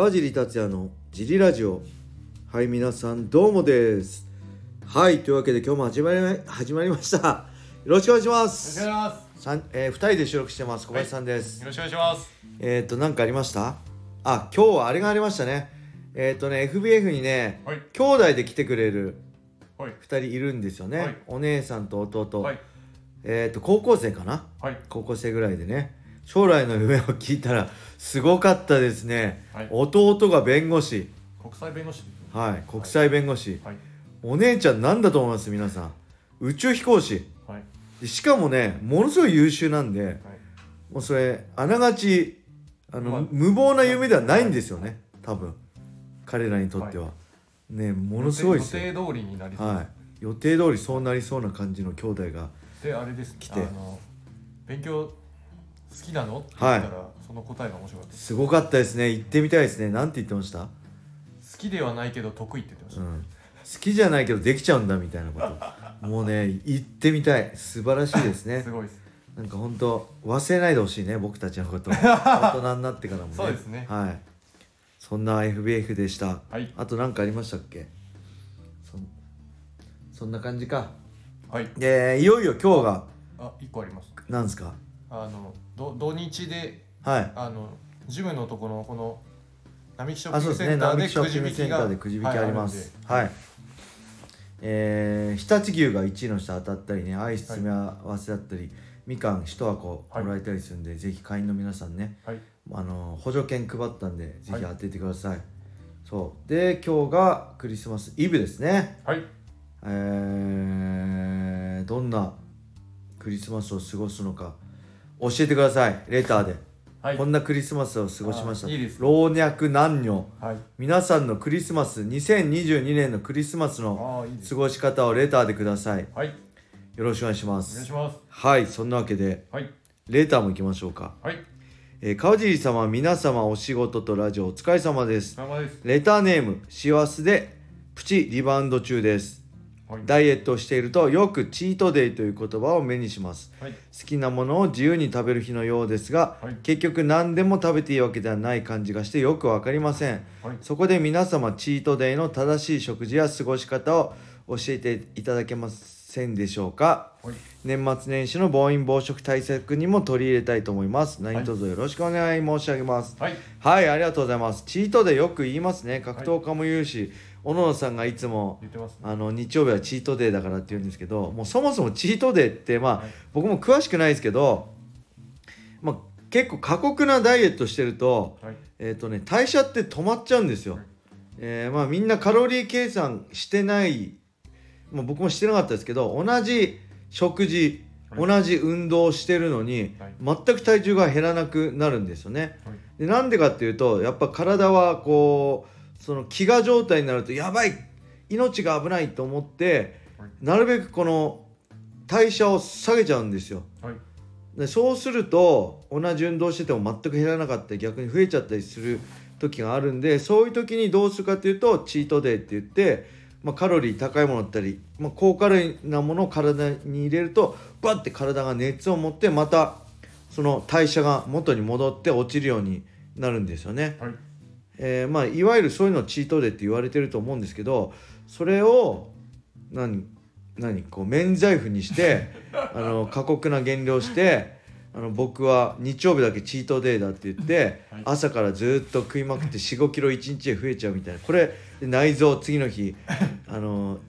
川尻達也のジリラジオ。はい皆さんどうもです。はいというわけで今日も始まり始まりました。よろしくお願いしまよろしくすお願いします。さん、えー、2人で収録してます。小林さんです、よろしくお願いします。えっ、ー、と何かありました？あ今日はあれがありましたね。えっ、ー、とね FBF にねはい。兄弟で来てくれるはい。2人いるんですよね、はい。お姉さんと弟、はい。えっ、ー、と高校生かな？はい。高校生ぐらいでね将来の夢を聞いたらすごかったですね、はい。弟が弁護士。国際弁護士。はい国際弁護士、はい。お姉ちゃんなんだと思います皆さん？宇宙飛行士。はい。でしかもねものすごい優秀なんではい。もうそれあながちあの、まあ無謀な夢ではないんですよね多分。彼らにとっては、ねものすごいですよ。予定通りになりそう。はい。予定通りそうなりそうな感じの兄弟がで、あれです。来て。あの勉強好きなの？って言ったら、その答えが面白かった。です。すごかったですね。行ってみたいですね。なんて言ってました？好きではないけど得意って言ってましうん、好きじゃないけどできちゃうんだみたいなこと。もうね行ってみたい。素晴らしいですた。ね。すごいです。なんか本当忘れないでほしいね僕たちのこと。大人になってからもね。そうですね。はい。そんな FBF でした。はい。あと何かありましたっけ？そんそんな感じか。はい。でいよいよ今日があ、一個あります。なんですか？あのど土日ではい。あのジムのところのこの並木ショッピングセンターでくじ引きくじ引きあります。はいはい、えー、常陸牛が1位の人当たったりねアイス詰め合わせだったり、みかん1箱もらえたりするんで、ぜひ会員の皆さんねはい。あの補助券配ったんでぜひ当ててください、そう。で今日がクリスマスイブですね。はい。えー、どんなクリスマスを過ごすのか教えてくださいレターで、はいこ。んなクリスマスを過ごしましたあいいです老若男女はい。皆さんのクリスマス2022年のクリスマスの過。ごし方をレターでくださいはい。よろしくお願いしまお願いすします。はいそんなわけではい。レターも行きましょうか、はい。えー、川尻様皆様お仕事とラジオお疲れ様です。レターネーム師走でプチリバウンド中ですはい。ダイエットをしているとよくチートデイという言葉を目にします。はい。好きなものを自由に食べる日のようですが、はい。結局何でも食べていいわけではない感じがしてよくわかりません。はい。そこで皆様チートデイの正しい食事や過ごし方を教えていただけませんでしょうか？はい。年末年始の暴飲暴食対策にも取り入れたいと思います。何卒よろしくお願い申し上げます。はい。はい、ありがとうございます。チートデイよく言いますね。格闘家も言うし、小野さんがいつもね。あの日曜日はチートデーだからって言うんですけどもうそもそもチートデーってまあ、はい僕も詳しくないですけど、まあ、結構過酷なダイエットしてると,、はい。えーとね、代謝って止まっちゃうんですよ。はいえーまあ、みんなカロリー計算してない、まあ、僕もしてなかったですけど同じ食事はい同じ運動をしてるのに、全く体重が減らなくなるんですよね。はい。でなんでかっていうとやっぱ体はこうその飢餓状態になるとやばい命が危ないと思ってはい。なるべくこの代謝を下げちゃうんですよはい。でそうすると同じ運動してても全く減らなかったり逆に増えちゃったりする時があるんでそういう時にどうするかっていうとチートデーって言って、まあ、カロリー高いものだったり、まあ、高カロリーなものを体に入れるとバッて体が熱を持ってまたその代謝が元に戻って落ちるようになるんですよね。はい。えーまあ、いわゆるそういうのをチートデーって言われてると思うんですけどそれを何何こう免罪符にして あの過酷な減量してあの僕は日曜日だけチートデーだって言って、はい。朝からずっと食いまくって4 5キロ1日で増えちゃうみたいな。これで内臓次の日 あの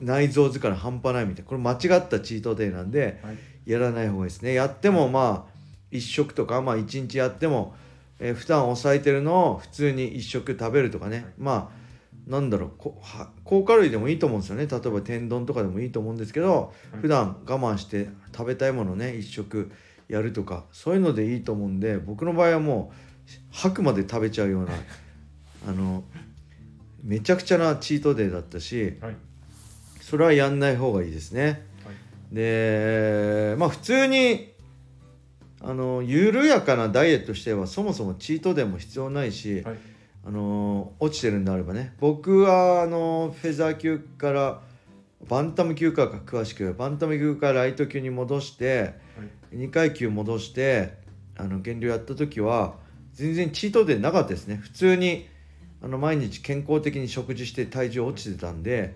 内臓疲れ半端ないみたいな。これ間違ったチートデーなんではい。やらない方がいいですね。やってもまあ1食とかまあ1日やっても、えー負担を抑えてるのを普通に1食食べるとかね、まあなんだろうこは高カロリーでもいいと思うんですよね例えば天丼とかでもいいと思うんですけど、はい普段我慢して食べたいものをね1食やるとかそういうのでいいと思うんで僕の場合はもう吐くまで食べちゃうような あのめちゃくちゃなチートデーだったしはい。それはやんない方がいいですね。はい。でまあ普通にあの緩やかなダイエットしてはそもそもチートデーも必要ないし、はい。あの落ちてるんであればね僕はあのフェザー級からバンタム級からか詳しくバンタム級からライト級に戻してはい。2階級戻してあの減量やった時は全然チートデーなかったですね普通にあの毎日健康的に食事して体重落ちてたんで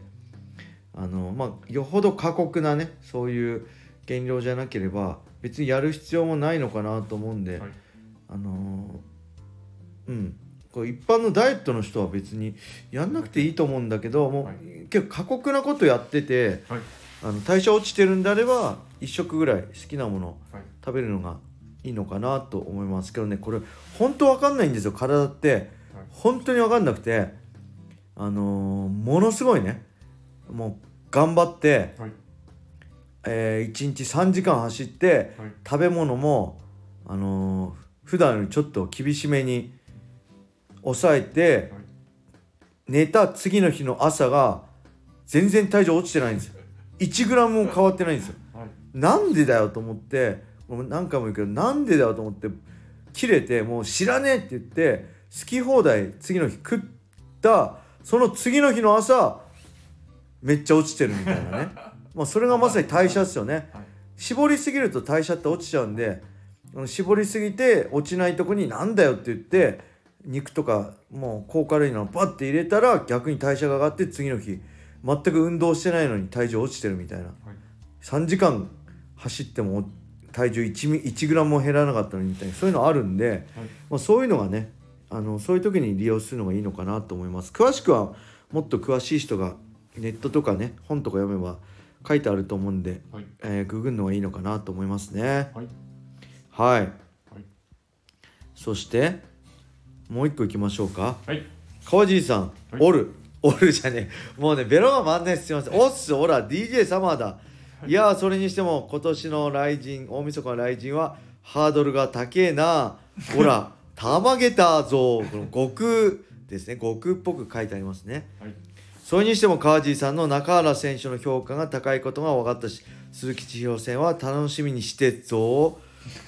あのまあよほど過酷なねそういう減量じゃなければ別にやる必要もないのかなと思うんで、はい。あのうん。こう一般のダイエットの人は別にやんなくていいと思うんだけどもう、はい。結構過酷なことやっててはい。あの代謝落ちてるんであれば1食ぐらい好きなものはい。食べるのがいいのかなと思います。けどねこれ本当わかんないんですよ体って。本当にわかんなくてあのーものすごいねもう頑張って、はいえ1日3時間走ってはい。食べ物もあのー普段よりちょっと厳しめに抑えてはい。寝た次の日の朝が全然体重落ちてないんですよ。1g も変わってないんですよ。はい。なんでだよと思って何回も言うけどなんでだよと思って切れてもう知らねえって言って好き放題次の日食ったその次の日の朝めっちゃ落ちてるみたいなねまあそれがまさに代謝ですよね。はい。絞りすぎると代謝って落ちちゃうんで絞りすぎて落ちないとこになんだよって言って肉とかもう高カロリーなのバッて入れたら逆に代謝が上がって次の日全く運動してないのに体重落ちてるみたいな。はい。3時間走っても体重 1, ミ1グラムも減らなかったのにみたいなそういうのあるんで、まあ、そういうのがねあのそういう時に利用するのがいいのかなと思います。詳しくはもっと詳しい人がネットとかね本とか読めば書いてあると思うんで、はい。えーググるのがいいのかなと思いますね。はい。はい。はい。そしてもう一個いきましょうか。はい。川尻さん、はい。おる。おるじゃねえ。もうねベロが回んないです。すいません。おっすおら DJ サマーだ。い。やーそれにしても今年の雷神大晦日の雷神はハードルが高えな。ほら たまげたぞ。この悟空ですね。悟空っぽく書いてありますね。はいそれにしても川尻さんの中原選手の評価が高いことが分かったし鈴木千尋戦は楽しみにしてっぞ。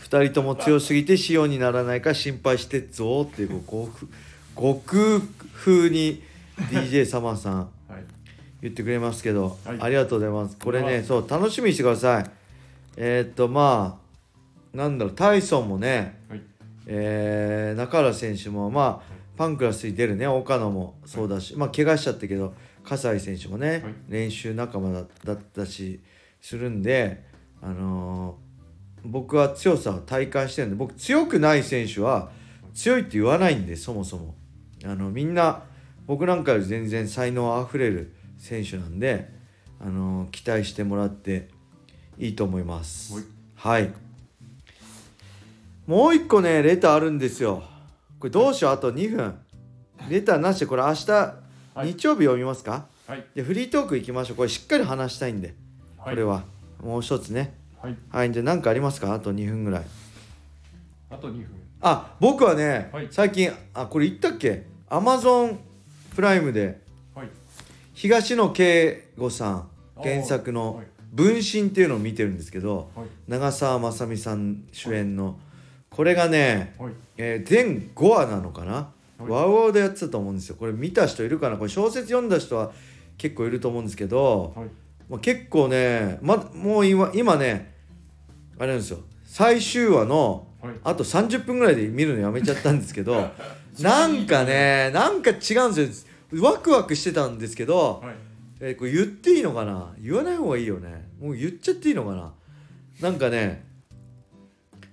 2人とも強すぎて仕様にならないか心配してっぞっていうこう悟空風に DJ サマーさんはい。言ってくれますけど、はい。ありがとうございます。これねはいそう楽しみにしてください。えーっとまあなんだろうタイソンもねはい。えー中原選手もまあパンクラスに出るね岡野も。そうだし、まあ怪我しちゃったけど葛西選手もね、はい。練習仲間だだったしするんで、あのー僕は強さを体感してるんで僕強くない選手は強いって言わないんでそもそも。あのみんな僕なんかより全然才能あふれる選手なんで、あのー期待してもらっていいと思います。はい。はい。もう一個ねレターあるんですよこれどうしよう？あと2分。レターなし。でこれ明日、はい。日曜日読みますか？はい。でフリートークいきましょう。これしっかり話したいんで、はい。これは。もう一つね。はい。はい。じゃあ何かありますか？あと2分ぐらい。あと2分。あ僕はね、はい。最近あこれ言ったっけ？アマゾンプライムで。はい。東野圭吾さん原作のはい「分身」っていうのを見てるんですけどはい。長澤まさみさん主演のこれがね、はい。えー全5話なのかな、はい。ワウワウでやってたと思うんですよ。これ見た人いるかな？これ小説読んだ人は結構いると思うんですけど、はい。まあ、結構ね、ま、もう今今ねあれなんですよ。最終話のはい。あと30分ぐらいで見るのやめちゃったんですけど なんかねなんか違うんですよ。ワクワクしてたんですけど、はい。えーこれ言っていいのかな？言わない方がいいよね。もう言っちゃっていいのかな？なんかね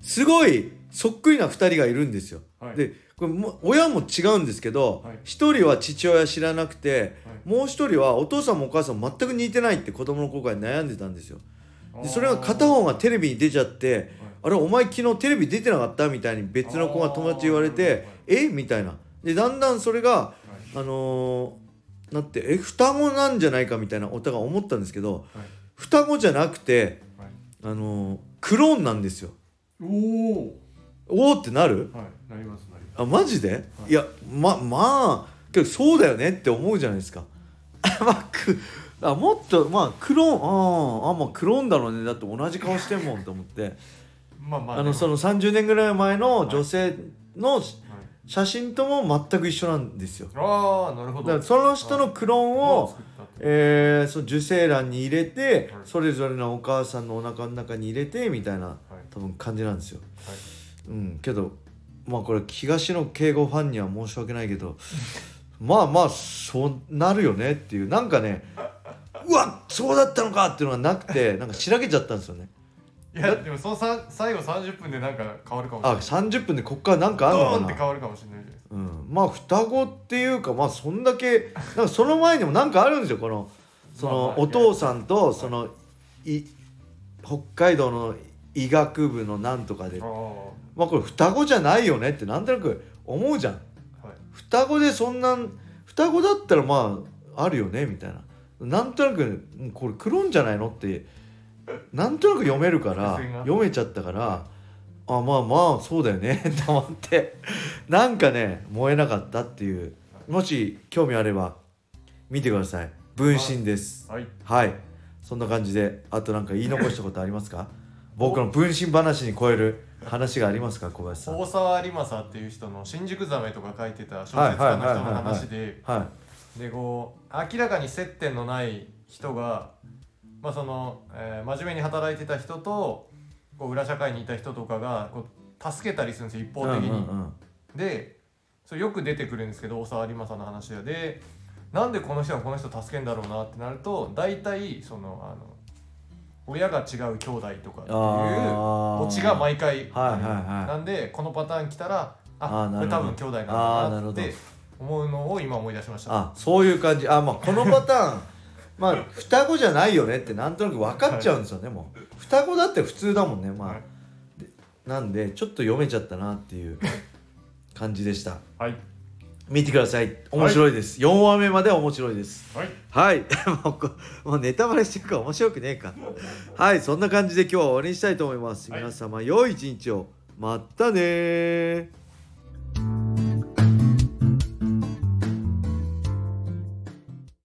すごいそっくりな2人がいるんですよ、はい。でこれも親も違うんですけど、はい。1人は父親知らなくて、はい。もう1人はお父さんもお母さんも全く似てないって子供の頃から悩んでたんですよ。でそれが片方がテレビに出ちゃってあれお前昨日テレビ出てなかったみたいに別の子が友達言われてえ？みたいな。でだんだんそれがはい。あのーなってえ？双子なんじゃないかみたいなお互い思ったんですけどはい。双子じゃなくてはい。あのークローンなんですよ。おおおおってなる？はいなりますなります。あマジで、はい。い、やままあけどそうだよねって思うじゃないですか。まあくあもっとまあクローンあーあまあクローンだろうね。だって同じ顔してんもんと思って。まあまああのそのの30年ぐらい前の女性のはい。写真とも全く一緒なんですよ。ああなるほど。だからその人のクローンを、作っえー、その受精卵に入れて、はい。それぞれのお母さんのお腹の中に入れてみたいなはい。多分感じなんですよ。うん。けどまあこれ東の敬語ファンには申し訳ないけどまあまあそうなるよねっていうなんかねうわそうだったのかっていうのがなくて なんかしらけちゃったんですよね。いやでもそのさ最後30分でなんか変わるかもしれあない30分でこっからなんかあんドのかな。って変わるかもしれない。ですかうん、まあ双子っていうかまあそんだけなんかその前にもなんかあるんですよこのそのお父さんとそのい北海道の医学部のなんとかで。ああまあこれ双子じゃないよねってなんとなく思うじゃん。はい。双子でそんなん双子だったらまああるよねみたいな。なんとなくうんこれクローンじゃないのってなんとなく読めるから読めちゃったからあまあまあそうだよね と思って。なんかね燃えなかったっていう。もし興味あれば見てください。分身です。はい。はい。そんな感じであとなんか言い残したことありますか？僕の分身話に超える話がありますか小林さん？大沢有正っていう人の「新宿ザメ」とか書いてた小説家の人の話ではでこう明らかに接点のない人が、まあそのえー真面目に働いてた人とこう裏社会にいた人とかがこう助けたりするんですよ一い方的に。うんうんうん。でそれよく出てくるんですけど大沢有正の話ででなんでこの人がこの人助けんだろうなってなると大体そのあの親が違う兄弟とかっていうオチが毎回はいはいはい。なんでこのパターン来たらああこれ多分兄弟なんだなって思うのを今思い出しました。あそういう感じ。あまあこのパターン まあ双子じゃないよねってなんとなく分かっちゃうんですよね、もう。双子だって普通だもんねまあ、はい。なんでちょっと読めちゃったなっていう感じでした。はい見てください。面白いです、4話目までは面白いです。はい。はい。もうこもうネタバレしてるから面白くねえか。はい。そんな感じで今日は終わりにしたいと思います、はい皆様良い一日を。またねー